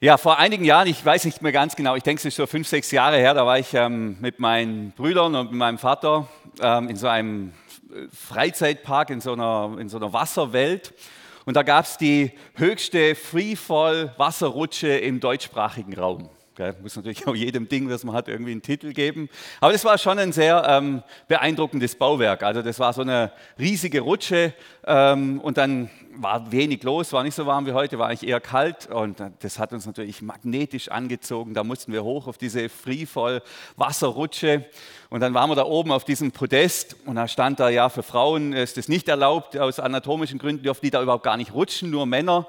Ja, vor einigen Jahren, ich weiß nicht mehr ganz genau, ich denke, es ist so fünf, sechs Jahre her, da war ich ähm, mit meinen Brüdern und mit meinem Vater ähm, in so einem äh, Freizeitpark, in so einer, in so einer Wasserwelt. Und da gab es die höchste Freefall-Wasserrutsche im deutschsprachigen Raum. Gell? Muss natürlich auch jedem Ding, das man hat, irgendwie einen Titel geben. Aber das war schon ein sehr ähm, beeindruckendes Bauwerk. Also das war so eine riesige Rutsche ähm, und dann war wenig los, war nicht so warm wie heute, war eigentlich eher kalt und das hat uns natürlich magnetisch angezogen. Da mussten wir hoch auf diese Freefall Wasserrutsche und dann waren wir da oben auf diesem Podest und da stand da ja für Frauen ist es nicht erlaubt aus anatomischen Gründen dürfen die da überhaupt gar nicht rutschen, nur Männer.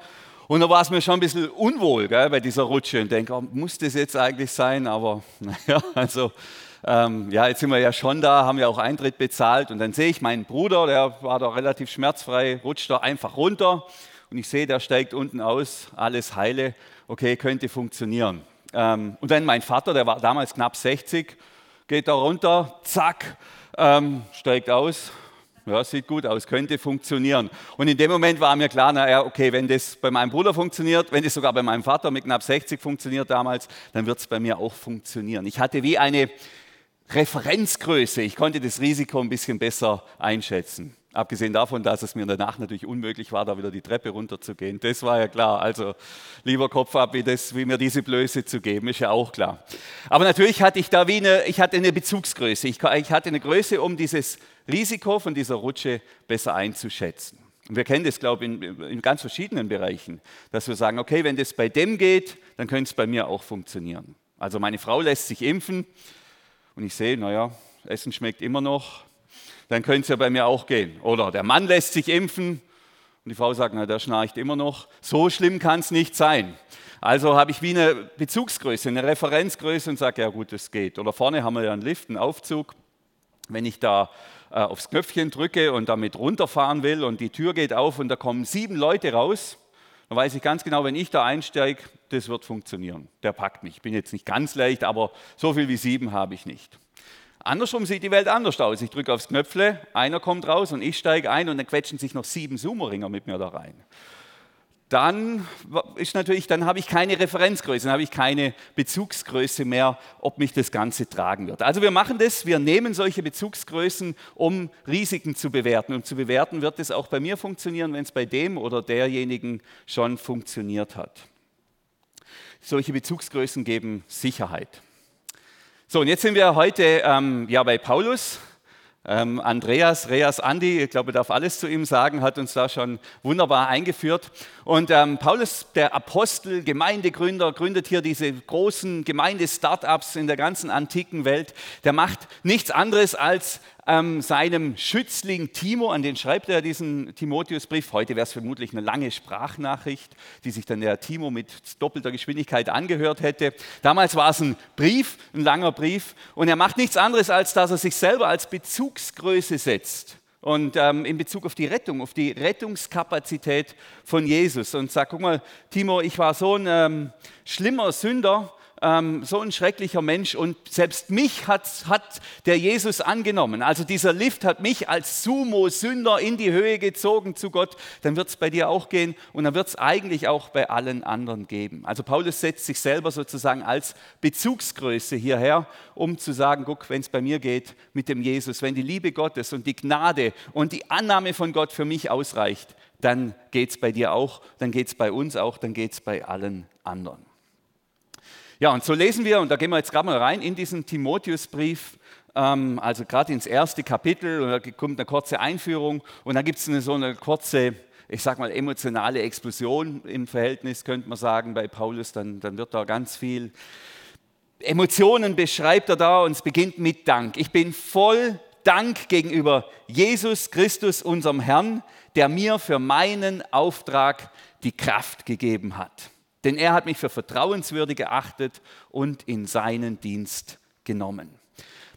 Und da war es mir schon ein bisschen unwohl gell, bei dieser Rutsche. Und denke, oh, muss das jetzt eigentlich sein? Aber naja, also ähm, ja, jetzt sind wir ja schon da, haben ja auch Eintritt bezahlt. Und dann sehe ich meinen Bruder, der war da relativ schmerzfrei, rutscht da einfach runter. Und ich sehe, der steigt unten aus, alles heile, okay, könnte funktionieren. Ähm, und dann mein Vater, der war damals knapp 60, geht da runter, zack, ähm, steigt aus, ja, sieht gut aus, könnte funktionieren. Und in dem Moment war mir klar, naja, okay, wenn das bei meinem Bruder funktioniert, wenn das sogar bei meinem Vater mit knapp 60 funktioniert damals, dann wird es bei mir auch funktionieren. Ich hatte wie eine Referenzgröße, ich konnte das Risiko ein bisschen besser einschätzen. Abgesehen davon, dass es mir danach natürlich unmöglich war, da wieder die Treppe runterzugehen. Das war ja klar. Also lieber Kopf ab, wie, das, wie mir diese Blöße zu geben, ist ja auch klar. Aber natürlich hatte ich da wie eine, ich hatte eine Bezugsgröße. Ich, ich hatte eine Größe, um dieses Risiko von dieser Rutsche besser einzuschätzen. Und wir kennen das, glaube ich, in, in ganz verschiedenen Bereichen, dass wir sagen, okay, wenn das bei dem geht, dann könnte es bei mir auch funktionieren. Also meine Frau lässt sich impfen und ich sehe, naja, Essen schmeckt immer noch, dann könnte es ja bei mir auch gehen. Oder der Mann lässt sich impfen und die Frau sagt, na, der schnarcht immer noch. So schlimm kann es nicht sein. Also habe ich wie eine Bezugsgröße, eine Referenzgröße und sage, ja gut, das geht. Oder vorne haben wir ja einen Lift, einen Aufzug. Wenn ich da äh, aufs Knöpfchen drücke und damit runterfahren will und die Tür geht auf und da kommen sieben Leute raus, dann weiß ich ganz genau, wenn ich da einsteige, das wird funktionieren. Der packt mich. Ich bin jetzt nicht ganz leicht, aber so viel wie sieben habe ich nicht. Andersrum sieht die Welt anders aus. Ich drücke aufs Knöpfle, einer kommt raus und ich steige ein und dann quetschen sich noch sieben Sumo-Ringer mit mir da rein. Dann ist natürlich, dann habe ich keine Referenzgröße, dann habe ich keine Bezugsgröße mehr, ob mich das Ganze tragen wird. Also wir machen das, wir nehmen solche Bezugsgrößen, um Risiken zu bewerten. Und zu bewerten wird es auch bei mir funktionieren, wenn es bei dem oder derjenigen schon funktioniert hat. Solche Bezugsgrößen geben Sicherheit. So, und jetzt sind wir heute ähm, ja bei Paulus. Ähm, Andreas, Reas Andi, ich glaube, ich darf alles zu ihm sagen, hat uns da schon wunderbar eingeführt. Und ähm, Paulus, der Apostel, Gemeindegründer, gründet hier diese großen Gemeinde-Startups in der ganzen antiken Welt. Der macht nichts anderes als ähm, seinem Schützling Timo, an den schreibt er diesen Timotheusbrief. Heute wäre es vermutlich eine lange Sprachnachricht, die sich dann der Timo mit doppelter Geschwindigkeit angehört hätte. Damals war es ein Brief, ein langer Brief. Und er macht nichts anderes, als dass er sich selber als Bezugsgröße setzt. Und ähm, in Bezug auf die Rettung, auf die Rettungskapazität von Jesus. Und sagt, guck mal, Timo, ich war so ein ähm, schlimmer Sünder, ähm, so ein schrecklicher Mensch und selbst mich hat, hat der Jesus angenommen. Also dieser Lift hat mich als Sumo-Sünder in die Höhe gezogen zu Gott. Dann wird es bei dir auch gehen und dann wird es eigentlich auch bei allen anderen geben. Also Paulus setzt sich selber sozusagen als Bezugsgröße hierher, um zu sagen, guck, wenn es bei mir geht mit dem Jesus, wenn die Liebe Gottes und die Gnade und die Annahme von Gott für mich ausreicht, dann geht es bei dir auch, dann geht es bei uns auch, dann geht es bei allen anderen. Ja, und so lesen wir, und da gehen wir jetzt gerade mal rein in diesen Timotheusbrief, ähm, also gerade ins erste Kapitel, und da kommt eine kurze Einführung, und dann gibt es so eine kurze, ich sag mal, emotionale Explosion im Verhältnis, könnte man sagen, bei Paulus, dann, dann wird da ganz viel Emotionen beschreibt er da, und es beginnt mit Dank. Ich bin voll Dank gegenüber Jesus Christus, unserem Herrn, der mir für meinen Auftrag die Kraft gegeben hat. Denn er hat mich für vertrauenswürdig geachtet und in seinen Dienst genommen.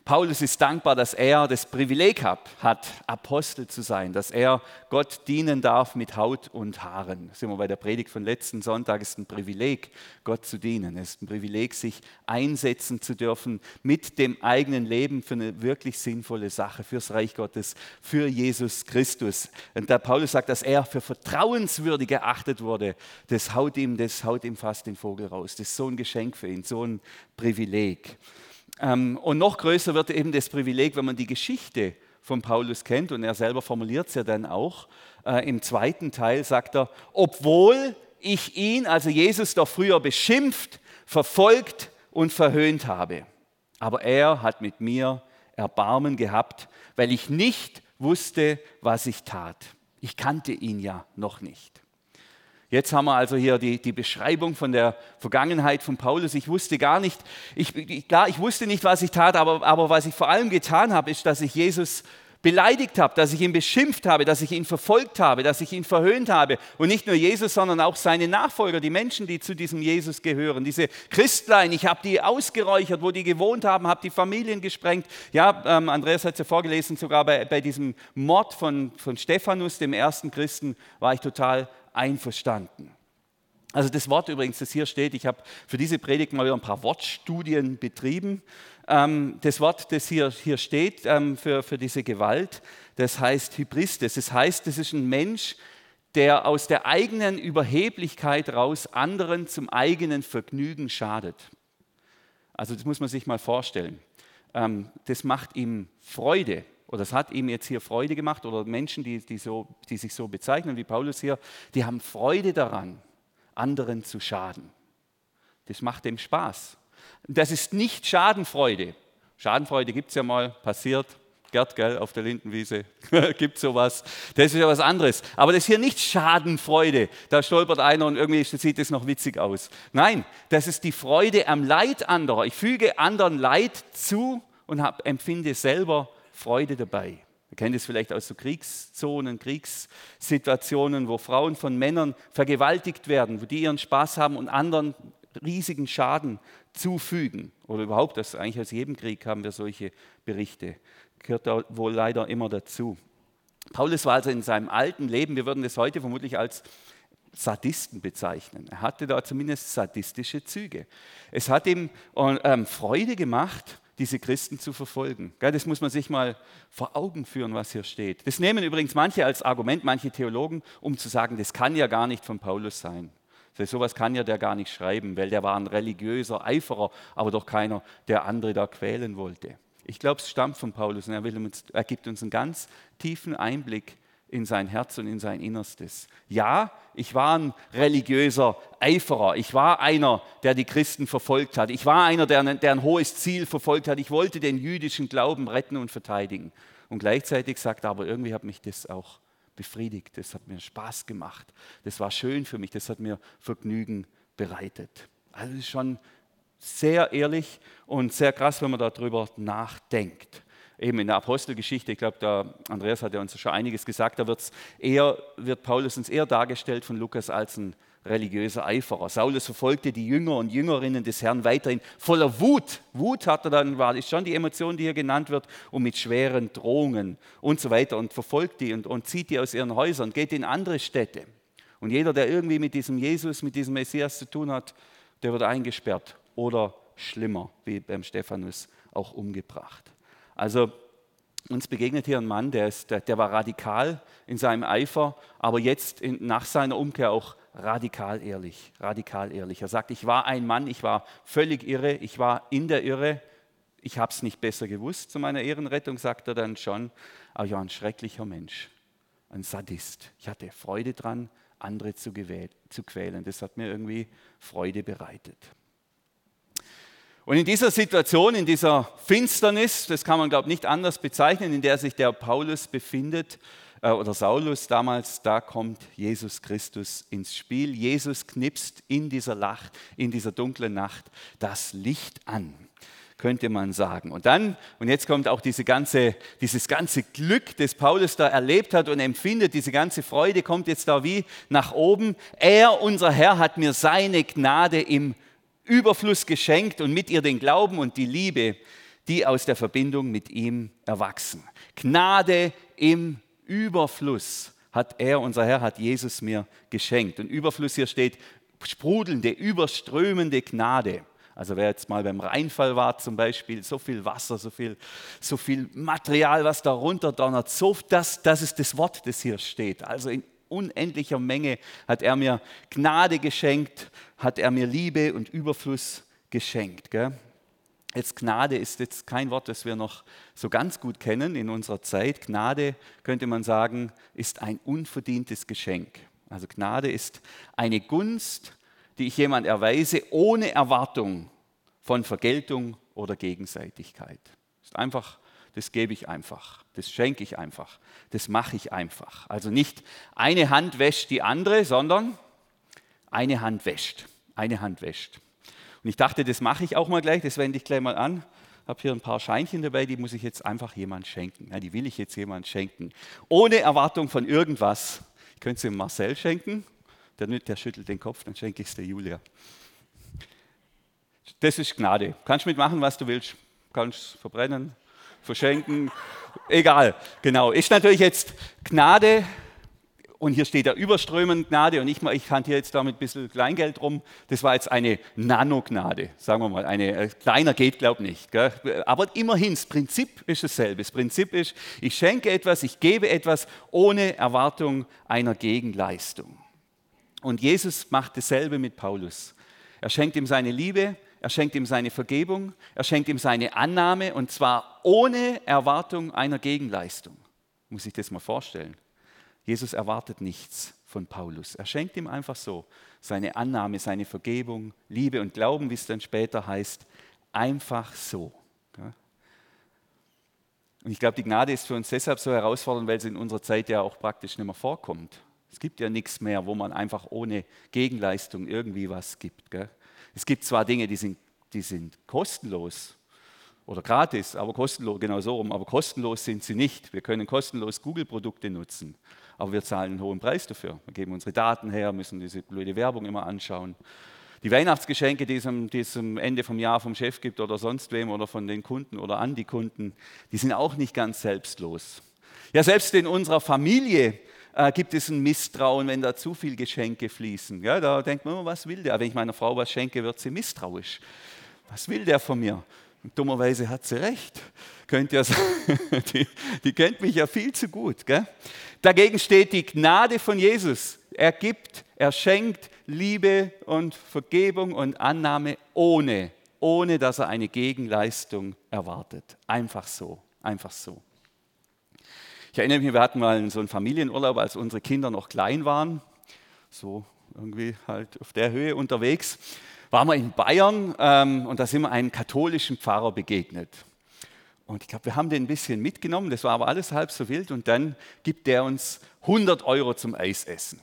Paulus ist dankbar, dass er das Privileg hat, Apostel zu sein, dass er Gott dienen darf mit Haut und Haaren. Das sind wir bei der Predigt von letzten Sonntag. Es ist ein Privileg, Gott zu dienen. Es ist ein Privileg, sich einsetzen zu dürfen mit dem eigenen Leben für eine wirklich sinnvolle Sache, fürs Reich Gottes, für Jesus Christus. Und da Paulus sagt, dass er für vertrauenswürdig erachtet wurde, das haut ihm, das haut ihm fast den Vogel raus. Das ist so ein Geschenk für ihn, so ein Privileg. Ähm, und noch größer wird eben das Privileg, wenn man die Geschichte von Paulus kennt, und er selber formuliert es ja dann auch. Äh, Im zweiten Teil sagt er, obwohl ich ihn, also Jesus, doch früher beschimpft, verfolgt und verhöhnt habe. Aber er hat mit mir Erbarmen gehabt, weil ich nicht wusste, was ich tat. Ich kannte ihn ja noch nicht. Jetzt haben wir also hier die, die Beschreibung von der Vergangenheit von Paulus. Ich wusste gar nicht, ich, klar, ich wusste nicht, was ich tat, aber, aber was ich vor allem getan habe, ist, dass ich Jesus beleidigt habe, dass ich ihn beschimpft habe, dass ich ihn verfolgt habe, dass ich ihn verhöhnt habe. Und nicht nur Jesus, sondern auch seine Nachfolger, die Menschen, die zu diesem Jesus gehören. Diese Christlein, ich habe die ausgeräuchert, wo die gewohnt haben, habe die Familien gesprengt. Ja, ähm, Andreas hat es ja vorgelesen, sogar bei, bei diesem Mord von, von Stephanus, dem ersten Christen, war ich total einverstanden. Also das Wort übrigens, das hier steht, ich habe für diese Predigt mal wieder ein paar Wortstudien betrieben. Ähm, das Wort, das hier, hier steht ähm, für, für diese Gewalt, das heißt Hybristes. Das heißt, das ist ein Mensch, der aus der eigenen Überheblichkeit raus anderen zum eigenen Vergnügen schadet. Also das muss man sich mal vorstellen. Ähm, das macht ihm Freude, oder es hat ihm jetzt hier Freude gemacht, oder Menschen, die, die, so, die sich so bezeichnen wie Paulus hier, die haben Freude daran, anderen zu schaden. Das macht dem Spaß. Das ist nicht Schadenfreude. Schadenfreude gibt es ja mal, passiert. Gerd, gell, auf der Lindenwiese gibt sowas. Das ist ja was anderes. Aber das ist hier nicht Schadenfreude. Da stolpert einer und irgendwie sieht es noch witzig aus. Nein, das ist die Freude am Leid anderer. Ich füge anderen Leid zu und hab, empfinde selber Freude dabei. Ihr kennt es vielleicht aus so Kriegszonen, Kriegssituationen, wo Frauen von Männern vergewaltigt werden, wo die ihren Spaß haben und anderen riesigen Schaden zufügen. Oder überhaupt, das eigentlich aus jedem Krieg haben wir solche Berichte. Gehört da wohl leider immer dazu. Paulus war also in seinem alten Leben, wir würden es heute vermutlich als Sadisten bezeichnen. Er hatte da zumindest sadistische Züge. Es hat ihm ähm, Freude gemacht, diese Christen zu verfolgen. Das muss man sich mal vor Augen führen, was hier steht. Das nehmen übrigens manche als Argument, manche Theologen, um zu sagen, das kann ja gar nicht von Paulus sein. So sowas kann ja der gar nicht schreiben, weil der war ein religiöser Eiferer, aber doch keiner, der andere da quälen wollte. Ich glaube, es stammt von Paulus und er, uns, er gibt uns einen ganz tiefen Einblick in sein Herz und in sein Innerstes. Ja, ich war ein religiöser Eiferer. Ich war einer, der die Christen verfolgt hat. Ich war einer, der, der ein hohes Ziel verfolgt hat. Ich wollte den jüdischen Glauben retten und verteidigen. Und gleichzeitig sagt er, aber irgendwie hat mich das auch befriedigt. Das hat mir Spaß gemacht. Das war schön für mich. Das hat mir Vergnügen bereitet. Also das ist schon sehr ehrlich und sehr krass, wenn man darüber nachdenkt eben in der Apostelgeschichte, ich glaube, der Andreas hat ja uns schon einiges gesagt, da wird's eher, wird Paulus uns eher dargestellt von Lukas als ein religiöser Eiferer. Saulus verfolgte die Jünger und Jüngerinnen des Herrn weiterhin voller Wut. Wut hat er dann, war das schon die Emotion, die hier genannt wird, und mit schweren Drohungen und so weiter und verfolgt die und, und zieht die aus ihren Häusern, geht in andere Städte. Und jeder, der irgendwie mit diesem Jesus, mit diesem Messias zu tun hat, der wird eingesperrt oder schlimmer, wie beim Stephanus, auch umgebracht. Also uns begegnet hier ein Mann, der, ist, der, der war radikal in seinem Eifer, aber jetzt in, nach seiner Umkehr auch radikal ehrlich, radikal ehrlich. Er sagt, ich war ein Mann, ich war völlig irre, ich war in der Irre, ich habe es nicht besser gewusst zu meiner Ehrenrettung, sagt er dann schon, aber ich war ein schrecklicher Mensch, ein Sadist. Ich hatte Freude dran, andere zu, zu quälen. Das hat mir irgendwie Freude bereitet. Und in dieser Situation, in dieser Finsternis, das kann man, glaube ich, nicht anders bezeichnen, in der sich der Paulus befindet, äh, oder Saulus damals, da kommt Jesus Christus ins Spiel. Jesus knipst in dieser Nacht, in dieser dunklen Nacht das Licht an, könnte man sagen. Und dann, und jetzt kommt auch diese ganze, dieses ganze Glück, das Paulus da erlebt hat und empfindet, diese ganze Freude kommt jetzt da wie nach oben. Er, unser Herr, hat mir seine Gnade im Überfluss geschenkt und mit ihr den Glauben und die Liebe, die aus der Verbindung mit ihm erwachsen. Gnade im Überfluss hat er, unser Herr, hat Jesus mir geschenkt. Und Überfluss hier steht sprudelnde, überströmende Gnade. Also wer jetzt mal beim Rheinfall war zum Beispiel, so viel Wasser, so viel, so viel Material, was da runterdonnert, so, das, das ist das Wort, das hier steht. Also in unendlicher Menge hat er mir Gnade geschenkt, hat er mir Liebe und Überfluss geschenkt. Gell? Jetzt Gnade ist jetzt kein Wort, das wir noch so ganz gut kennen in unserer Zeit. Gnade, könnte man sagen, ist ein unverdientes Geschenk. Also Gnade ist eine Gunst, die ich jemand erweise, ohne Erwartung von Vergeltung oder Gegenseitigkeit. Ist einfach, das gebe ich einfach, das schenke ich einfach, das mache ich einfach. Also nicht eine Hand wäscht die andere, sondern eine Hand wäscht. Eine Hand wäscht. Und ich dachte, das mache ich auch mal gleich, das wende ich gleich mal an. Ich habe hier ein paar Scheinchen dabei, die muss ich jetzt einfach jemand schenken. Ja, die will ich jetzt jemand schenken. Ohne Erwartung von irgendwas. Ich könnte sie Marcel schenken, der, der schüttelt den Kopf, dann schenke ich es der Julia. Das ist Gnade. Kannst mitmachen, was du willst. Kannst verbrennen, verschenken, egal. Genau. Ist natürlich jetzt Gnade und hier steht ja überströmend Gnade und ich, ich hantiere jetzt damit ein bisschen Kleingeld rum. Das war jetzt eine Nanognade, sagen wir mal. Eine, äh, kleiner geht, glaube ich, nicht. Gell? Aber immerhin, das Prinzip ist dasselbe. Das Prinzip ist, ich schenke etwas, ich gebe etwas ohne Erwartung einer Gegenleistung. Und Jesus macht dasselbe mit Paulus. Er schenkt ihm seine Liebe, er schenkt ihm seine Vergebung, er schenkt ihm seine Annahme und zwar ohne Erwartung einer Gegenleistung. Muss ich das mal vorstellen. Jesus erwartet nichts von Paulus. Er schenkt ihm einfach so seine Annahme, seine Vergebung, Liebe und Glauben, wie es dann später heißt, einfach so. Und ich glaube, die Gnade ist für uns deshalb so herausfordernd, weil sie in unserer Zeit ja auch praktisch nicht mehr vorkommt. Es gibt ja nichts mehr, wo man einfach ohne Gegenleistung irgendwie was gibt. Gell? Es gibt zwar Dinge, die sind, die sind kostenlos oder gratis, aber kostenlos, genau so rum, aber kostenlos sind sie nicht. Wir können kostenlos Google-Produkte nutzen, aber wir zahlen einen hohen Preis dafür. Wir geben unsere Daten her, müssen diese blöde Werbung immer anschauen. Die Weihnachtsgeschenke, die es am Ende vom Jahr vom Chef gibt oder sonst wem oder von den Kunden oder an die Kunden, die sind auch nicht ganz selbstlos. Ja, selbst in unserer Familie äh, gibt es ein Misstrauen, wenn da zu viel Geschenke fließen. Ja, da denkt man, was will der? Wenn ich meiner Frau was schenke, wird sie misstrauisch. Was will der von mir? Und dummerweise hat sie recht. Könnt ihr sagen, die, die kennt mich ja viel zu gut. Gell? Dagegen steht die Gnade von Jesus. Er gibt, er schenkt Liebe und Vergebung und Annahme ohne, ohne dass er eine Gegenleistung erwartet. Einfach so, einfach so. Ich erinnere mich, wir hatten mal so einen Familienurlaub, als unsere Kinder noch klein waren, so irgendwie halt auf der Höhe unterwegs, waren wir in Bayern ähm, und da sind wir einem katholischen Pfarrer begegnet. Und ich glaube, wir haben den ein bisschen mitgenommen, das war aber alles halb so wild und dann gibt der uns 100 Euro zum Eisessen.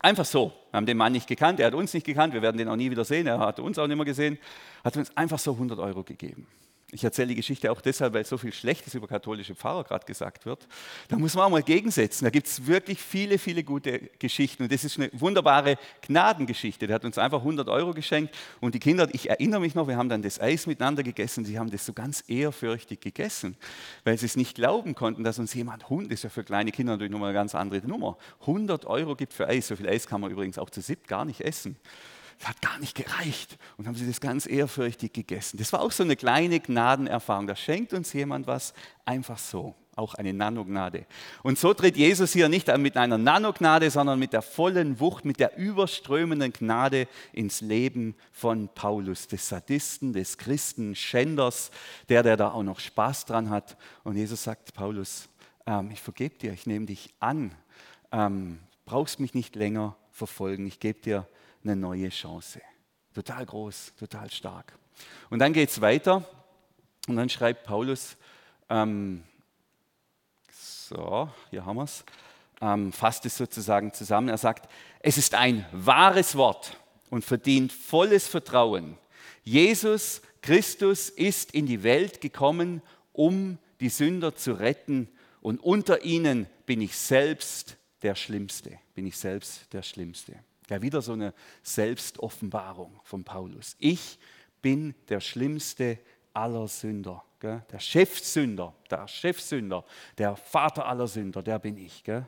Einfach so. Wir haben den Mann nicht gekannt, er hat uns nicht gekannt, wir werden den auch nie wieder sehen, er hat uns auch nicht mehr gesehen, hat uns einfach so 100 Euro gegeben. Ich erzähle die Geschichte auch deshalb, weil so viel Schlechtes über katholische Pfarrer gerade gesagt wird. Da muss man auch mal gegensetzen. Da gibt es wirklich viele, viele gute Geschichten. Und das ist eine wunderbare Gnadengeschichte. Der hat uns einfach 100 Euro geschenkt. Und die Kinder, ich erinnere mich noch, wir haben dann das Eis miteinander gegessen. Sie haben das so ganz ehrfürchtig gegessen, weil sie es nicht glauben konnten, dass uns jemand, Hund ist ja für kleine Kinder natürlich nochmal eine ganz andere Nummer, 100 Euro gibt für Eis. So viel Eis kann man übrigens auch zu siebt gar nicht essen. Das hat gar nicht gereicht. Und haben sie das ganz ehrfürchtig gegessen. Das war auch so eine kleine Gnadenerfahrung. Da schenkt uns jemand was einfach so. Auch eine Nanognade. Und so tritt Jesus hier nicht mit einer Nanognade, sondern mit der vollen Wucht, mit der überströmenden Gnade ins Leben von Paulus, des Sadisten, des Christen, Schänders, der, der da auch noch Spaß dran hat. Und Jesus sagt, Paulus, ähm, ich vergebe dir, ich nehme dich an, ähm, brauchst mich nicht länger verfolgen, ich gebe dir eine neue Chance. Total groß, total stark. Und dann geht es weiter und dann schreibt Paulus, ähm, so, hier haben wir es, ähm, fasst es sozusagen zusammen. Er sagt, es ist ein wahres Wort und verdient volles Vertrauen. Jesus Christus ist in die Welt gekommen, um die Sünder zu retten und unter ihnen bin ich selbst der Schlimmste, bin ich selbst der Schlimmste. Ja, wieder so eine Selbstoffenbarung von Paulus. Ich bin der Schlimmste aller Sünder. Gell? Der Chefsünder, der Chefsünder, der Vater aller Sünder, der bin ich. Gell?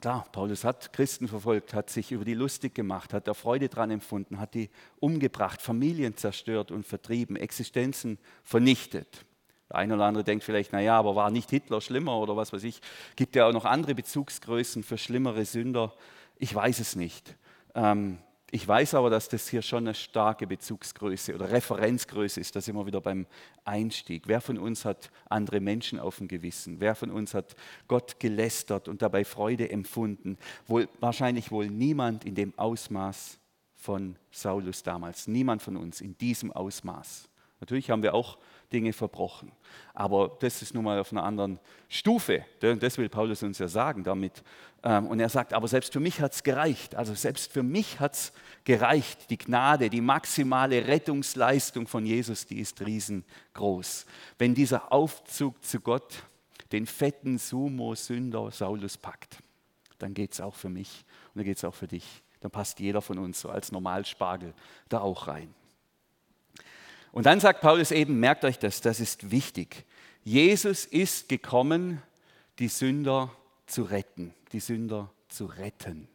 Klar, Paulus hat Christen verfolgt, hat sich über die lustig gemacht, hat da Freude dran empfunden, hat die umgebracht, Familien zerstört und vertrieben, Existenzen vernichtet. Der eine oder andere denkt vielleicht, naja, aber war nicht Hitler schlimmer oder was weiß ich. Gibt ja auch noch andere Bezugsgrößen für schlimmere Sünder. Ich weiß es nicht. Ähm, ich weiß aber, dass das hier schon eine starke Bezugsgröße oder Referenzgröße ist. Da sind wir wieder beim Einstieg. Wer von uns hat andere Menschen auf dem Gewissen? Wer von uns hat Gott gelästert und dabei Freude empfunden? Wohl, wahrscheinlich wohl niemand in dem Ausmaß von Saulus damals. Niemand von uns in diesem Ausmaß. Natürlich haben wir auch Dinge verbrochen. Aber das ist nun mal auf einer anderen Stufe. Das will Paulus uns ja sagen damit. Ähm, und er sagt, aber selbst für mich hat es gereicht. Also selbst für mich hat es gereicht. Die Gnade, die maximale Rettungsleistung von Jesus, die ist riesengroß. Wenn dieser Aufzug zu Gott den fetten Sumo-Sünder Saulus packt, dann geht es auch für mich und dann geht es auch für dich. Dann passt jeder von uns so als Normalspargel da auch rein. Und dann sagt Paulus eben, merkt euch das, das ist wichtig. Jesus ist gekommen, die Sünder zu retten, die Sünder zu retten.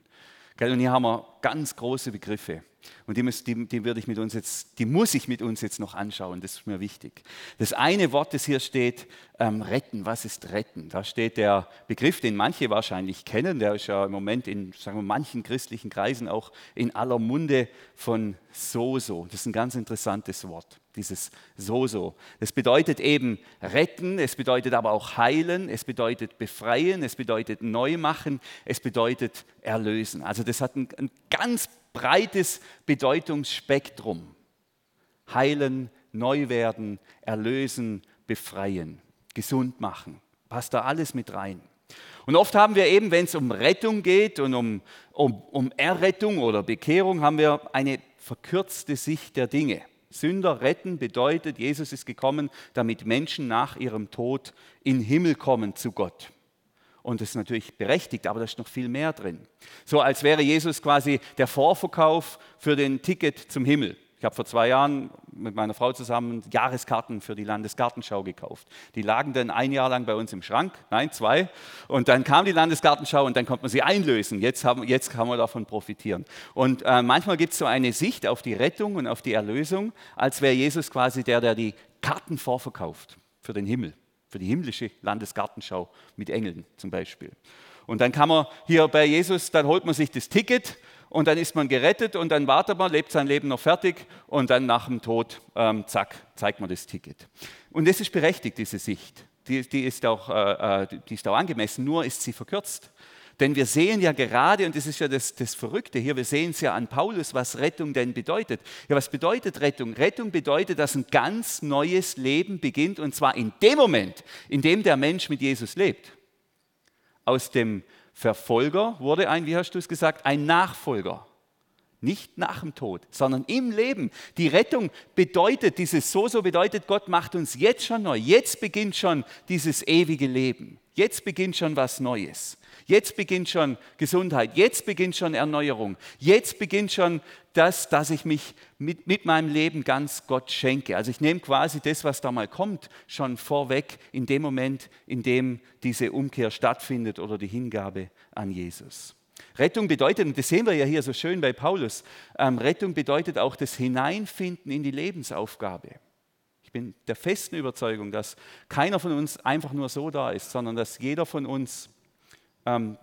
Und hier haben wir ganz große Begriffe. Und die, muss, die, die, würde ich mit uns jetzt, die muss ich mit uns jetzt noch anschauen, das ist mir wichtig. Das eine Wort, das hier steht, ähm, retten. Was ist retten? Da steht der Begriff, den manche wahrscheinlich kennen, der ist ja im Moment in sagen wir, manchen christlichen Kreisen auch in aller Munde von Soso. Das ist ein ganz interessantes Wort, dieses Soso. Das bedeutet eben retten, es bedeutet aber auch heilen, es bedeutet befreien, es bedeutet neu machen, es bedeutet erlösen. Also das hat ein, ein ganz breites Bedeutungsspektrum. Heilen, neu werden, erlösen, befreien, gesund machen. Passt da alles mit rein. Und oft haben wir eben, wenn es um Rettung geht und um, um, um Errettung oder Bekehrung, haben wir eine verkürzte Sicht der Dinge. Sünder retten bedeutet, Jesus ist gekommen, damit Menschen nach ihrem Tod in Himmel kommen zu Gott. Und das ist natürlich berechtigt, aber da ist noch viel mehr drin. So als wäre Jesus quasi der Vorverkauf für den Ticket zum Himmel. Ich habe vor zwei Jahren mit meiner Frau zusammen Jahreskarten für die Landesgartenschau gekauft. Die lagen dann ein Jahr lang bei uns im Schrank, nein, zwei. Und dann kam die Landesgartenschau und dann konnte man sie einlösen. Jetzt, haben, jetzt kann man davon profitieren. Und äh, manchmal gibt es so eine Sicht auf die Rettung und auf die Erlösung, als wäre Jesus quasi der, der die Karten vorverkauft für den Himmel für die himmlische Landesgartenschau mit Engeln zum Beispiel. Und dann kann man hier bei Jesus, dann holt man sich das Ticket und dann ist man gerettet und dann wartet man, lebt sein Leben noch fertig und dann nach dem Tod, ähm, zack, zeigt man das Ticket. Und das ist berechtigt, diese Sicht. Die, die, ist auch, äh, äh die ist auch angemessen, nur ist sie verkürzt. Denn wir sehen ja gerade, und das ist ja das, das Verrückte hier, wir sehen es ja an Paulus, was Rettung denn bedeutet. Ja, was bedeutet Rettung? Rettung bedeutet, dass ein ganz neues Leben beginnt, und zwar in dem Moment, in dem der Mensch mit Jesus lebt. Aus dem Verfolger wurde ein, wie hast du es gesagt, ein Nachfolger. Nicht nach dem Tod, sondern im Leben. Die Rettung bedeutet, dieses So-So bedeutet, Gott macht uns jetzt schon neu. Jetzt beginnt schon dieses ewige Leben. Jetzt beginnt schon was Neues. Jetzt beginnt schon Gesundheit, jetzt beginnt schon Erneuerung, jetzt beginnt schon das, dass ich mich mit, mit meinem Leben ganz Gott schenke. Also ich nehme quasi das, was da mal kommt, schon vorweg in dem Moment, in dem diese Umkehr stattfindet oder die Hingabe an Jesus. Rettung bedeutet, und das sehen wir ja hier so schön bei Paulus, ähm, Rettung bedeutet auch das Hineinfinden in die Lebensaufgabe. Ich bin der festen Überzeugung, dass keiner von uns einfach nur so da ist, sondern dass jeder von uns ähm,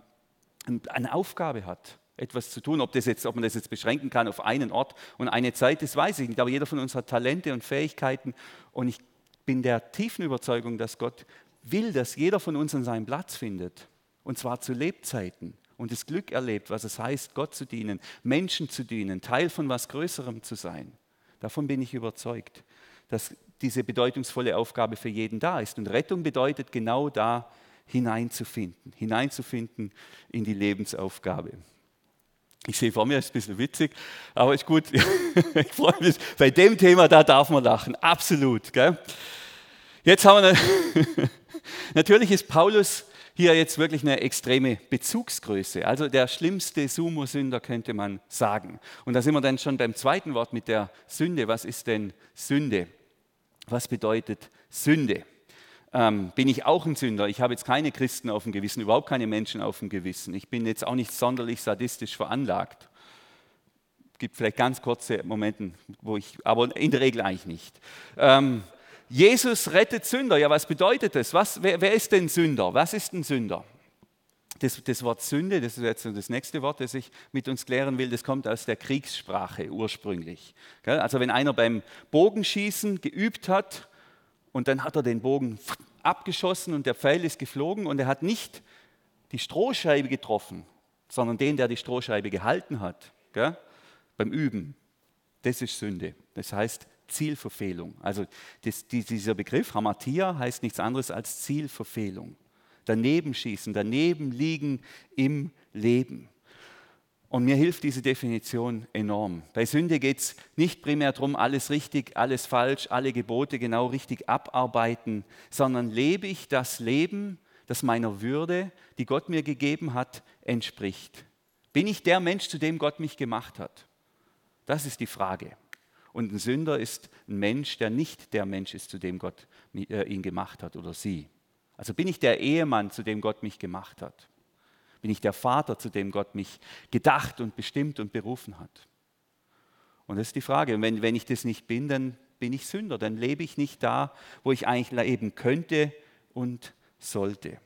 eine Aufgabe hat, etwas zu tun. Ob, das jetzt, ob man das jetzt beschränken kann auf einen Ort und eine Zeit, das weiß ich nicht. Aber jeder von uns hat Talente und Fähigkeiten. Und ich bin der tiefen Überzeugung, dass Gott will, dass jeder von uns an seinen Platz findet. Und zwar zu Lebzeiten. Und das Glück erlebt, was es heißt, Gott zu dienen, Menschen zu dienen, Teil von was Größerem zu sein. Davon bin ich überzeugt, dass diese bedeutungsvolle Aufgabe für jeden da ist. Und Rettung bedeutet genau da, hineinzufinden, hineinzufinden in die Lebensaufgabe. Ich sehe vor mir, ist ein bisschen witzig, aber ist gut. ich freue mich. Bei dem Thema, da darf man lachen. Absolut. Gell? Jetzt haben wir, natürlich ist Paulus hier jetzt wirklich eine extreme Bezugsgröße. Also der schlimmste Sumo-Sünder könnte man sagen. Und da sind wir dann schon beim zweiten Wort mit der Sünde. Was ist denn Sünde? Was bedeutet Sünde? Ähm, bin ich auch ein Sünder? Ich habe jetzt keine Christen auf dem Gewissen, überhaupt keine Menschen auf dem Gewissen. Ich bin jetzt auch nicht sonderlich sadistisch veranlagt. Gibt vielleicht ganz kurze Momente, wo ich, aber in der Regel eigentlich nicht. Ähm, Jesus rettet Sünder. Ja, was bedeutet das? Was, wer, wer ist denn Sünder? Was ist ein Sünder? Das, das, Wort Sünde, das ist jetzt das nächste Wort, das ich mit uns klären will, das kommt aus der Kriegssprache ursprünglich. Also wenn einer beim Bogenschießen geübt hat und dann hat er den Bogen abgeschossen und der Pfeil ist geflogen und er hat nicht die Strohscheibe getroffen, sondern den, der die Strohscheibe gehalten hat, beim Üben. Das ist Sünde. Das heißt Zielverfehlung. Also das, dieser Begriff Hamatia heißt nichts anderes als Zielverfehlung daneben schießen, daneben liegen im Leben. Und mir hilft diese Definition enorm. Bei Sünde geht es nicht primär darum, alles richtig, alles falsch, alle Gebote genau richtig abarbeiten, sondern lebe ich das Leben, das meiner Würde, die Gott mir gegeben hat, entspricht. Bin ich der Mensch, zu dem Gott mich gemacht hat? Das ist die Frage. Und ein Sünder ist ein Mensch, der nicht der Mensch ist, zu dem Gott äh, ihn gemacht hat oder sie. Also bin ich der Ehemann, zu dem Gott mich gemacht hat? Bin ich der Vater, zu dem Gott mich gedacht und bestimmt und berufen hat? Und das ist die Frage. Und wenn, wenn ich das nicht bin, dann bin ich Sünder. Dann lebe ich nicht da, wo ich eigentlich leben könnte und sollte.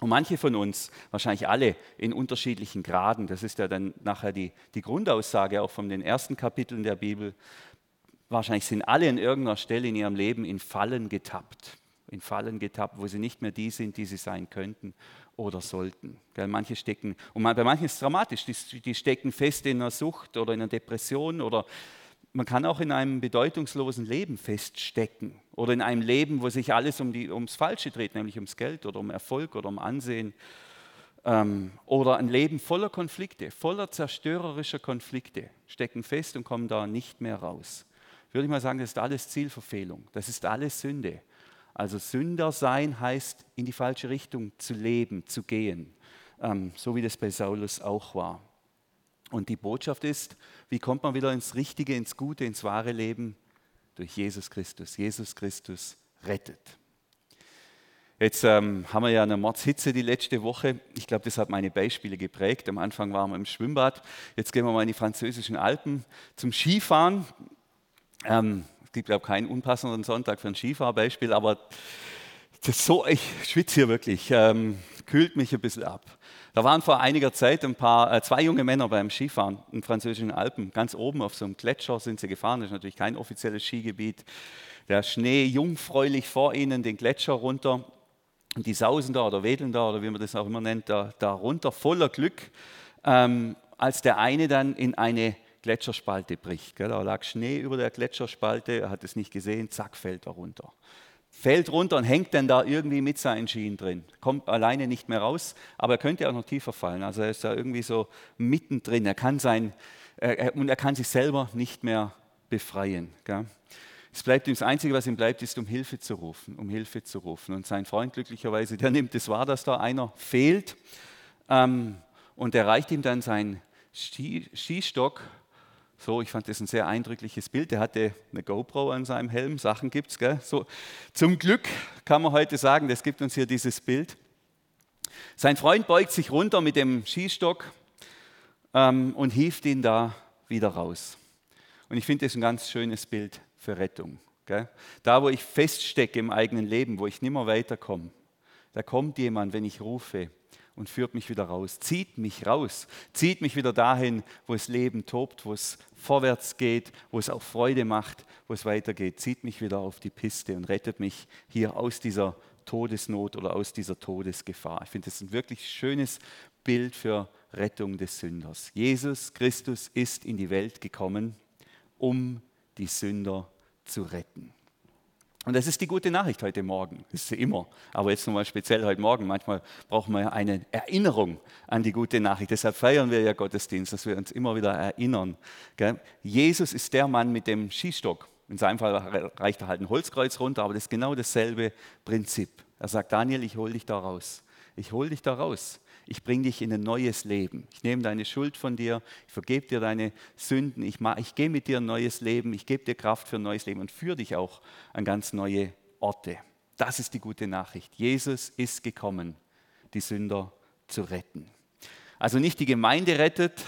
Und manche von uns, wahrscheinlich alle in unterschiedlichen Graden, das ist ja dann nachher die, die Grundaussage auch von den ersten Kapiteln der Bibel, wahrscheinlich sind alle an irgendeiner Stelle in ihrem Leben in Fallen getappt in Fallen getappt, wo sie nicht mehr die sind, die sie sein könnten oder sollten. Manche stecken, und bei manchen ist es dramatisch, die, stecken fest in einer Sucht oder in einer Depression oder man kann auch in einem bedeutungslosen Leben feststecken oder in einem Leben, wo sich alles um die, ums Falsche dreht, nämlich ums Geld oder um Erfolg oder um Ansehen. Ähm, oder ein Leben voller Konflikte, voller zerstörerischer Konflikte, stecken fest und kommen da nicht mehr raus. Würde ich mal sagen, das ist alles Zielverfehlung, das ist alles Sünde. Also Sünder sein heißt, in die falsche Richtung zu leben, zu gehen, ähm, so wie das bei Saulus auch war. Und die Botschaft ist, wie kommt man wieder ins richtige, ins gute, ins wahre Leben? Durch Jesus Christus. Jesus Christus rettet. Jetzt ähm, haben wir ja eine Mordshitze die letzte Woche. Ich glaube, das hat meine Beispiele geprägt. Am Anfang waren wir im Schwimmbad. Jetzt gehen wir mal in die französischen Alpen zum Skifahren. Ähm, gibt, glaube ich, keinen unpassenden Sonntag für ein Skifahrbeispiel, aber so, ich schwitze hier wirklich, ähm, kühlt mich ein bisschen ab. Da waren vor einiger Zeit ein paar, äh, zwei junge Männer beim Skifahren in französischen Alpen. Ganz oben auf so einem Gletscher sind sie gefahren. Das ist natürlich kein offizielles Skigebiet. Der Schnee jungfräulich vor ihnen den Gletscher runter. Und die sausen da oder wedeln da oder wie man das auch immer nennt, da, da runter, voller Glück, ähm, als der eine dann in eine Gletscherspalte bricht. Da lag Schnee über der Gletscherspalte, er hat es nicht gesehen, zack, fällt er runter. Fällt runter und hängt dann da irgendwie mit seinen Schienen drin. Kommt alleine nicht mehr raus, aber er könnte auch noch tiefer fallen. Also er ist da irgendwie so mittendrin. Er kann sein, er, und er kann sich selber nicht mehr befreien. Gell? Es bleibt ihm das Einzige, was ihm bleibt, ist, um Hilfe zu rufen, um Hilfe zu rufen. Und sein Freund glücklicherweise, der nimmt es wahr, dass da einer fehlt. Ähm, und er reicht ihm dann seinen Skistock so, ich fand das ein sehr eindrückliches Bild. Er hatte eine GoPro an seinem Helm, Sachen gibt es. So, zum Glück kann man heute sagen, das gibt uns hier dieses Bild. Sein Freund beugt sich runter mit dem Skistock ähm, und hieft ihn da wieder raus. Und ich finde das ein ganz schönes Bild für Rettung. Gell? Da, wo ich feststecke im eigenen Leben, wo ich nimmer weiterkomme, da kommt jemand, wenn ich rufe und führt mich wieder raus, zieht mich raus, zieht mich wieder dahin, wo das Leben tobt, wo es vorwärts geht, wo es auch Freude macht, wo es weitergeht, zieht mich wieder auf die Piste und rettet mich hier aus dieser Todesnot oder aus dieser Todesgefahr. Ich finde das ein wirklich schönes Bild für Rettung des Sünders. Jesus Christus ist in die Welt gekommen, um die Sünder zu retten. Und das ist die gute Nachricht heute Morgen. Das ist sie immer. Aber jetzt nochmal speziell heute Morgen. Manchmal brauchen wir eine Erinnerung an die gute Nachricht. Deshalb feiern wir ja Gottesdienst, dass wir uns immer wieder erinnern. Jesus ist der Mann mit dem Skistock. In seinem Fall reicht er halt ein Holzkreuz runter, aber das ist genau dasselbe Prinzip. Er sagt, Daniel, ich hole dich da raus. Ich hole dich da raus. Ich bringe dich in ein neues Leben. Ich nehme deine Schuld von dir, ich vergebe dir deine Sünden, ich, ich gehe mit dir ein neues Leben, ich gebe dir Kraft für ein neues Leben und führe dich auch an ganz neue Orte. Das ist die gute Nachricht. Jesus ist gekommen, die Sünder zu retten. Also nicht die Gemeinde rettet,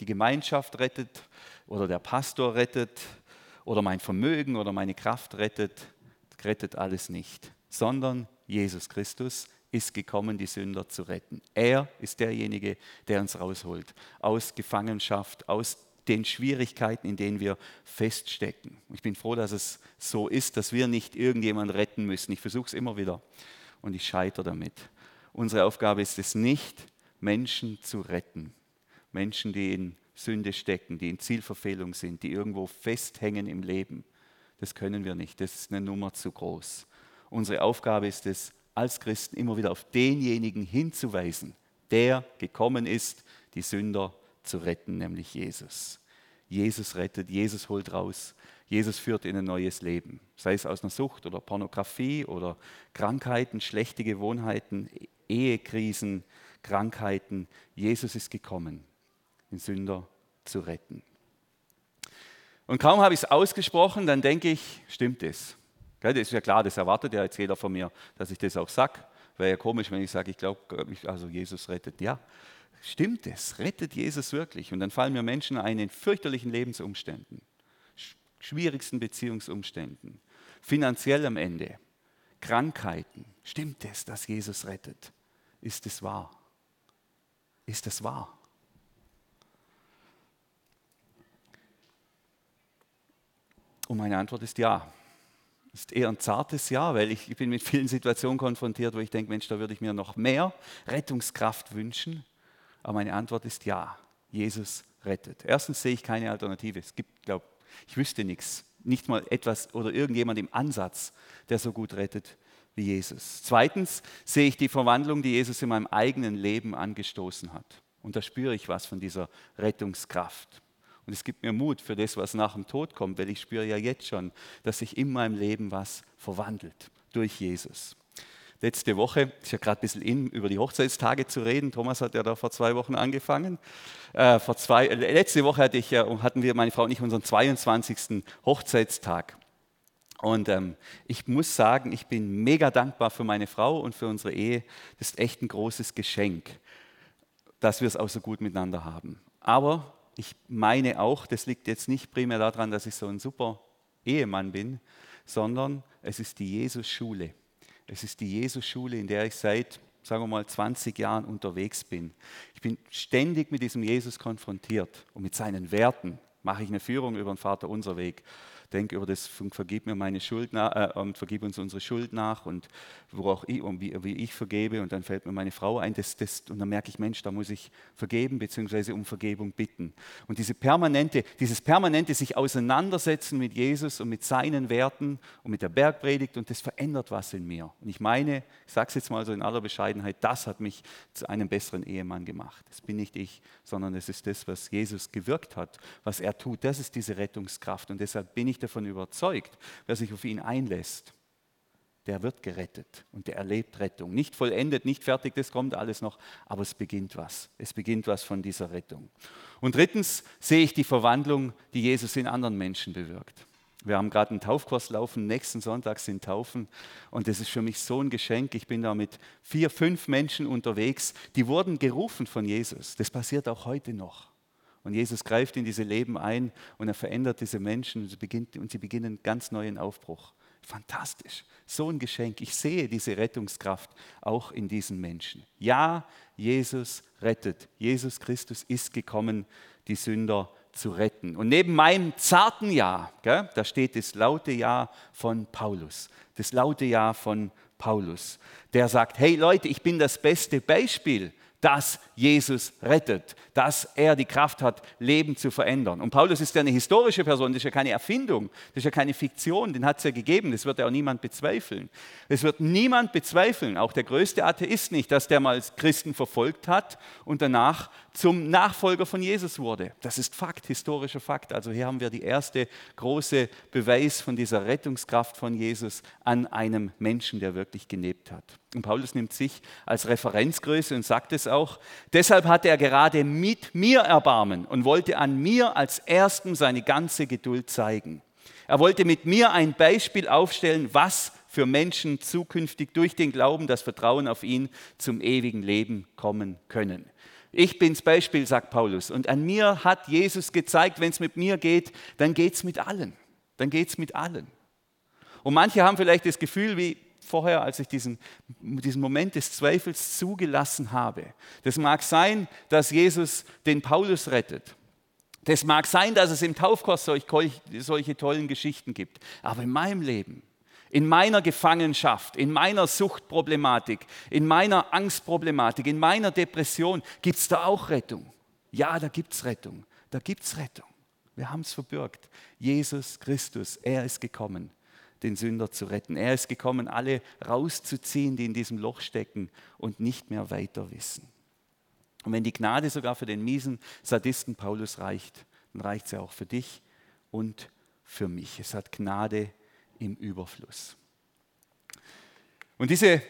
die Gemeinschaft rettet oder der Pastor rettet oder mein Vermögen oder meine Kraft rettet, rettet alles nicht, sondern Jesus Christus ist gekommen, die Sünder zu retten. Er ist derjenige, der uns rausholt aus Gefangenschaft, aus den Schwierigkeiten, in denen wir feststecken. Ich bin froh, dass es so ist, dass wir nicht irgendjemanden retten müssen. Ich versuche es immer wieder und ich scheitere damit. Unsere Aufgabe ist es nicht, Menschen zu retten. Menschen, die in Sünde stecken, die in Zielverfehlung sind, die irgendwo festhängen im Leben. Das können wir nicht. Das ist eine Nummer zu groß. Unsere Aufgabe ist es, als Christen immer wieder auf denjenigen hinzuweisen, der gekommen ist, die Sünder zu retten, nämlich Jesus. Jesus rettet, Jesus holt raus, Jesus führt in ein neues Leben, sei es aus einer Sucht oder Pornografie oder Krankheiten, schlechte Gewohnheiten, Ehekrisen, Krankheiten. Jesus ist gekommen, den Sünder zu retten. Und kaum habe ich es ausgesprochen, dann denke ich, stimmt es. Das ist ja klar, das erwartet ja jetzt jeder von mir, dass ich das auch sage. Wäre ja komisch, wenn ich sage, ich glaube, also Jesus rettet. Ja, stimmt es? Rettet Jesus wirklich? Und dann fallen mir Menschen ein in fürchterlichen Lebensumständen, schwierigsten Beziehungsumständen, finanziell am Ende, Krankheiten. Stimmt es, dass Jesus rettet? Ist es wahr? Ist es wahr? Und meine Antwort ist ja ist eher ein zartes Ja, weil ich, ich bin mit vielen Situationen konfrontiert, wo ich denke, Mensch, da würde ich mir noch mehr Rettungskraft wünschen. Aber meine Antwort ist ja, Jesus rettet. Erstens sehe ich keine Alternative. Es gibt, glaube ich, wüsste nichts, nicht mal etwas oder irgendjemand im Ansatz, der so gut rettet wie Jesus. Zweitens sehe ich die Verwandlung, die Jesus in meinem eigenen Leben angestoßen hat. Und da spüre ich was von dieser Rettungskraft. Und es gibt mir Mut für das, was nach dem Tod kommt, weil ich spüre ja jetzt schon, dass sich in meinem Leben was verwandelt durch Jesus. Letzte Woche, ist ja gerade ein bisschen in, über die Hochzeitstage zu reden. Thomas hat ja da vor zwei Wochen angefangen. Äh, vor zwei, letzte Woche hatte ich, hatten wir, meine Frau und ich, unseren 22. Hochzeitstag. Und ähm, ich muss sagen, ich bin mega dankbar für meine Frau und für unsere Ehe. Das ist echt ein großes Geschenk, dass wir es auch so gut miteinander haben. Aber ich meine auch, das liegt jetzt nicht primär daran, dass ich so ein super Ehemann bin, sondern es ist die Jesus-Schule. Es ist die Jesus-Schule, in der ich seit, sagen wir mal, 20 Jahren unterwegs bin. Ich bin ständig mit diesem Jesus konfrontiert und mit seinen Werten. Mache ich eine Führung über den Vater unser Weg denke über das, vergib mir meine Schuld äh, vergib uns unsere Schuld nach und wo auch ich, und wie, wie, ich vergebe und dann fällt mir meine Frau ein, das, das, und dann merke ich, Mensch, da muss ich vergeben bzw. um Vergebung bitten. Und diese permanente, dieses permanente sich auseinandersetzen mit Jesus und mit seinen Werten und mit der Bergpredigt und das verändert was in mir. Und ich meine, ich sage es jetzt mal so in aller Bescheidenheit, das hat mich zu einem besseren Ehemann gemacht. Das bin nicht ich, sondern es ist das, was Jesus gewirkt hat, was er tut. Das ist diese Rettungskraft und deshalb bin ich ich davon überzeugt, wer sich auf ihn einlässt, der wird gerettet und der erlebt Rettung. Nicht vollendet, nicht fertig, das kommt alles noch, aber es beginnt was. Es beginnt was von dieser Rettung. Und drittens sehe ich die Verwandlung, die Jesus in anderen Menschen bewirkt. Wir haben gerade einen Taufkurs laufen, nächsten Sonntag sind Taufen und das ist für mich so ein Geschenk. Ich bin da mit vier, fünf Menschen unterwegs, die wurden gerufen von Jesus. Das passiert auch heute noch. Und Jesus greift in diese Leben ein und er verändert diese Menschen und sie, beginnt, und sie beginnen einen ganz neuen Aufbruch. Fantastisch. So ein Geschenk. Ich sehe diese Rettungskraft auch in diesen Menschen. Ja, Jesus rettet. Jesus Christus ist gekommen, die Sünder zu retten. Und neben meinem zarten Ja, gell, da steht das laute Ja von Paulus. Das laute Ja von Paulus, der sagt, hey Leute, ich bin das beste Beispiel dass Jesus rettet, dass er die Kraft hat, Leben zu verändern. Und Paulus ist ja eine historische Person, das ist ja keine Erfindung, das ist ja keine Fiktion, den hat es ja gegeben, das wird ja auch niemand bezweifeln. Es wird niemand bezweifeln, auch der größte Atheist nicht, dass der mal Christen verfolgt hat und danach zum Nachfolger von Jesus wurde. Das ist Fakt, historischer Fakt. Also hier haben wir die erste große Beweis von dieser Rettungskraft von Jesus an einem Menschen, der wirklich gelebt hat. Und Paulus nimmt sich als Referenzgröße und sagt es auch. Deshalb hatte er gerade mit mir Erbarmen und wollte an mir als Erstem seine ganze Geduld zeigen. Er wollte mit mir ein Beispiel aufstellen, was für Menschen zukünftig durch den Glauben, das Vertrauen auf ihn zum ewigen Leben kommen können. Ich bin's Beispiel, sagt Paulus. Und an mir hat Jesus gezeigt, wenn es mit mir geht, dann geht es mit allen. Dann geht es mit allen. Und manche haben vielleicht das Gefühl, wie vorher, als ich diesen, diesen Moment des Zweifels zugelassen habe. Das mag sein, dass Jesus den Paulus rettet. Das mag sein, dass es im Taufkurs solch, solche tollen Geschichten gibt. Aber in meinem Leben in meiner Gefangenschaft, in meiner Suchtproblematik, in meiner Angstproblematik, in meiner Depression, gibt es da auch Rettung? Ja, da gibt es Rettung. Da gibt es Rettung. Wir haben es verbürgt. Jesus Christus, er ist gekommen, den Sünder zu retten. Er ist gekommen, alle rauszuziehen, die in diesem Loch stecken und nicht mehr weiter wissen. Und wenn die Gnade sogar für den miesen Sadisten Paulus reicht, dann reicht sie auch für dich und für mich. Es hat Gnade im Überfluss. Und diese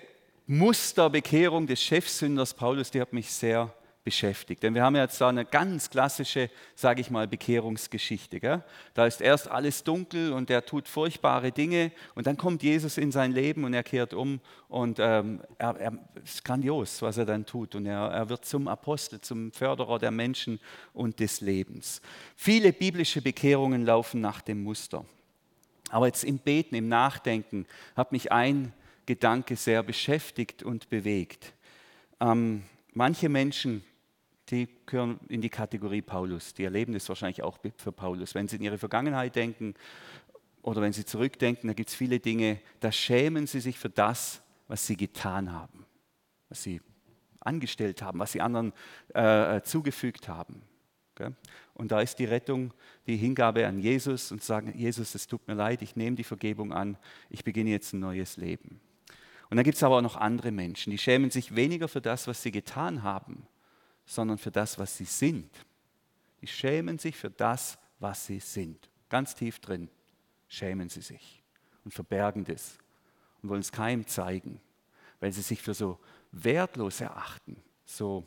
Musterbekehrung des Chefsünders Paulus, die hat mich sehr beschäftigt. Denn wir haben jetzt da eine ganz klassische, sage ich mal, Bekehrungsgeschichte. Gell? Da ist erst alles dunkel und er tut furchtbare Dinge und dann kommt Jesus in sein Leben und er kehrt um und ähm, er, er ist grandios, was er dann tut und er, er wird zum Apostel, zum Förderer der Menschen und des Lebens. Viele biblische Bekehrungen laufen nach dem Muster. Aber jetzt im Beten, im Nachdenken hat mich ein Gedanke sehr beschäftigt und bewegt. Ähm, manche Menschen, die gehören in die Kategorie Paulus, die erleben das wahrscheinlich auch für Paulus. Wenn sie in ihre Vergangenheit denken oder wenn sie zurückdenken, da gibt es viele Dinge, da schämen sie sich für das, was sie getan haben, was sie angestellt haben, was sie anderen äh, zugefügt haben. Und da ist die Rettung, die Hingabe an Jesus und sagen, Jesus, es tut mir leid, ich nehme die Vergebung an, ich beginne jetzt ein neues Leben. Und dann gibt es aber auch noch andere Menschen, die schämen sich weniger für das, was sie getan haben, sondern für das, was sie sind. Die schämen sich für das, was sie sind. Ganz tief drin schämen sie sich und verbergen das und wollen es keinem zeigen, weil sie sich für so wertlos erachten, so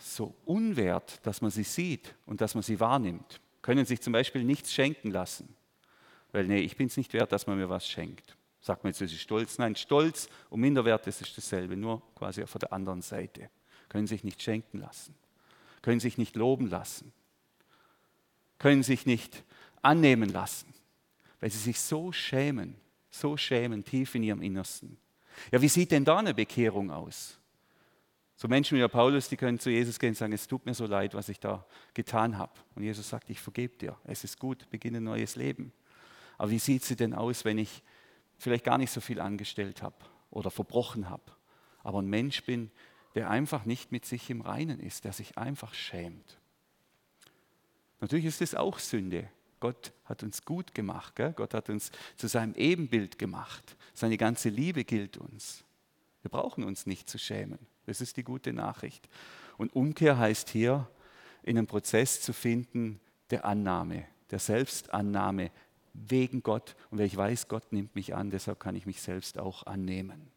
so unwert, dass man sie sieht und dass man sie wahrnimmt. Können sich zum Beispiel nichts schenken lassen. Weil, nee, ich bin es nicht wert, dass man mir was schenkt. Sagt man jetzt, das ist Stolz. Nein, Stolz und Minderwert, das ist dasselbe, nur quasi auf der anderen Seite. Können sich nicht schenken lassen. Können sich nicht loben lassen. Können sich nicht annehmen lassen. Weil sie sich so schämen, so schämen, tief in ihrem Innersten. Ja, wie sieht denn da eine Bekehrung aus? So Menschen wie der Paulus, die können zu Jesus gehen und sagen, es tut mir so leid, was ich da getan habe. Und Jesus sagt, ich vergebe dir, es ist gut, beginne ein neues Leben. Aber wie sieht sie denn aus, wenn ich vielleicht gar nicht so viel angestellt habe oder verbrochen habe, aber ein Mensch bin, der einfach nicht mit sich im Reinen ist, der sich einfach schämt? Natürlich ist es auch Sünde. Gott hat uns gut gemacht. Gell? Gott hat uns zu seinem Ebenbild gemacht. Seine ganze Liebe gilt uns. Wir brauchen uns nicht zu schämen. Das ist die gute Nachricht. Und Umkehr heißt hier, in einem Prozess zu finden der Annahme, der Selbstannahme wegen Gott. Und weil ich weiß, Gott nimmt mich an, deshalb kann ich mich selbst auch annehmen.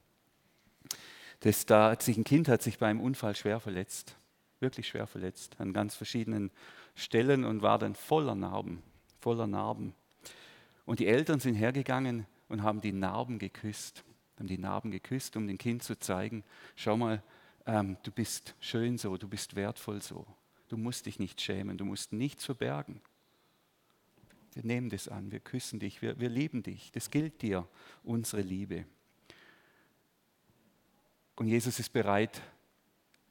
Das, da hat sich ein Kind hat sich beim Unfall schwer verletzt, wirklich schwer verletzt, an ganz verschiedenen Stellen und war dann voller Narben, voller Narben. Und die Eltern sind hergegangen und haben die Narben geküsst haben die Narben geküsst, um dem Kind zu zeigen, schau mal, ähm, du bist schön so, du bist wertvoll so. Du musst dich nicht schämen, du musst nichts verbergen. Wir nehmen das an, wir küssen dich, wir, wir lieben dich. Das gilt dir, unsere Liebe. Und Jesus ist bereit,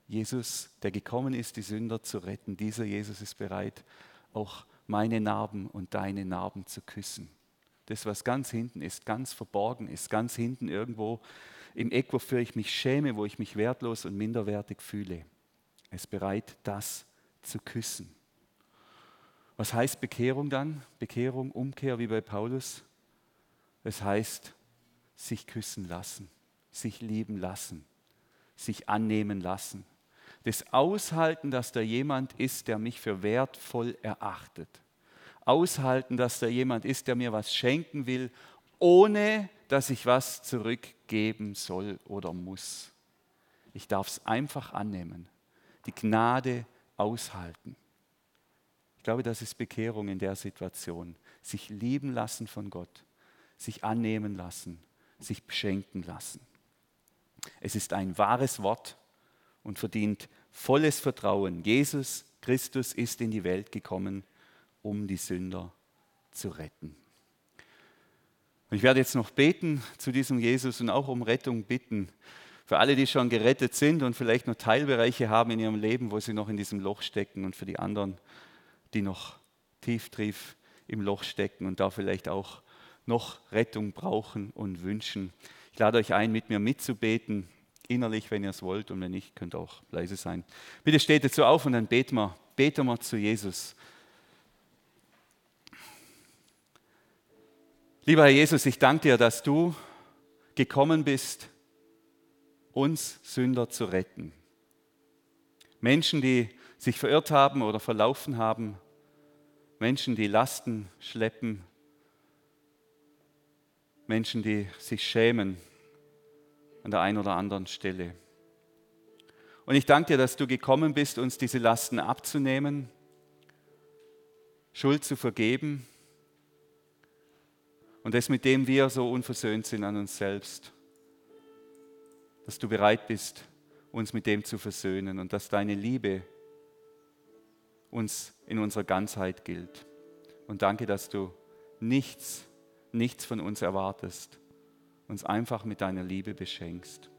Jesus, der gekommen ist, die Sünder zu retten, dieser Jesus ist bereit, auch meine Narben und deine Narben zu küssen das, was ganz hinten ist, ganz verborgen ist, ganz hinten irgendwo im Eck, wofür ich mich schäme, wo ich mich wertlos und minderwertig fühle. Er ist bereit, das zu küssen. Was heißt Bekehrung dann? Bekehrung, Umkehr wie bei Paulus? Es heißt, sich küssen lassen, sich lieben lassen, sich annehmen lassen, Das Aushalten, dass da jemand ist, der mich für wertvoll erachtet. Aushalten, dass da jemand ist, der mir was schenken will, ohne dass ich was zurückgeben soll oder muss. Ich darf es einfach annehmen. Die Gnade aushalten. Ich glaube, das ist Bekehrung in der Situation. Sich lieben lassen von Gott, sich annehmen lassen, sich beschenken lassen. Es ist ein wahres Wort und verdient volles Vertrauen. Jesus Christus ist in die Welt gekommen, um die Sünder zu retten. Und ich werde jetzt noch beten zu diesem Jesus und auch um Rettung bitten. Für alle, die schon gerettet sind und vielleicht noch Teilbereiche haben in ihrem Leben, wo sie noch in diesem Loch stecken und für die anderen, die noch tief, tief im Loch stecken und da vielleicht auch noch Rettung brauchen und wünschen. Ich lade euch ein, mit mir mitzubeten, innerlich, wenn ihr es wollt, und wenn nicht, könnt ihr auch leise sein. Bitte steht dazu auf und dann beten wir, beten wir zu Jesus. Lieber Herr Jesus, ich danke dir, dass du gekommen bist, uns Sünder zu retten. Menschen, die sich verirrt haben oder verlaufen haben, Menschen, die Lasten schleppen, Menschen, die sich schämen an der einen oder anderen Stelle. Und ich danke dir, dass du gekommen bist, uns diese Lasten abzunehmen, Schuld zu vergeben und das, mit dem wir so unversöhnt sind an uns selbst, dass du bereit bist, uns mit dem zu versöhnen und dass deine Liebe uns in unserer Ganzheit gilt. Und danke, dass du nichts, nichts von uns erwartest, uns einfach mit deiner Liebe beschenkst.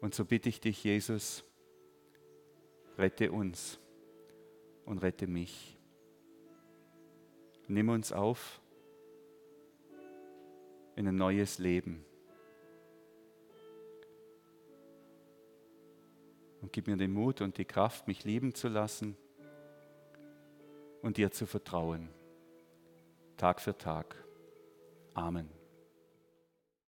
Und so bitte ich dich, Jesus, rette uns und rette mich. Nimm uns auf in ein neues Leben. Und gib mir den Mut und die Kraft, mich lieben zu lassen und dir zu vertrauen. Tag für Tag. Amen.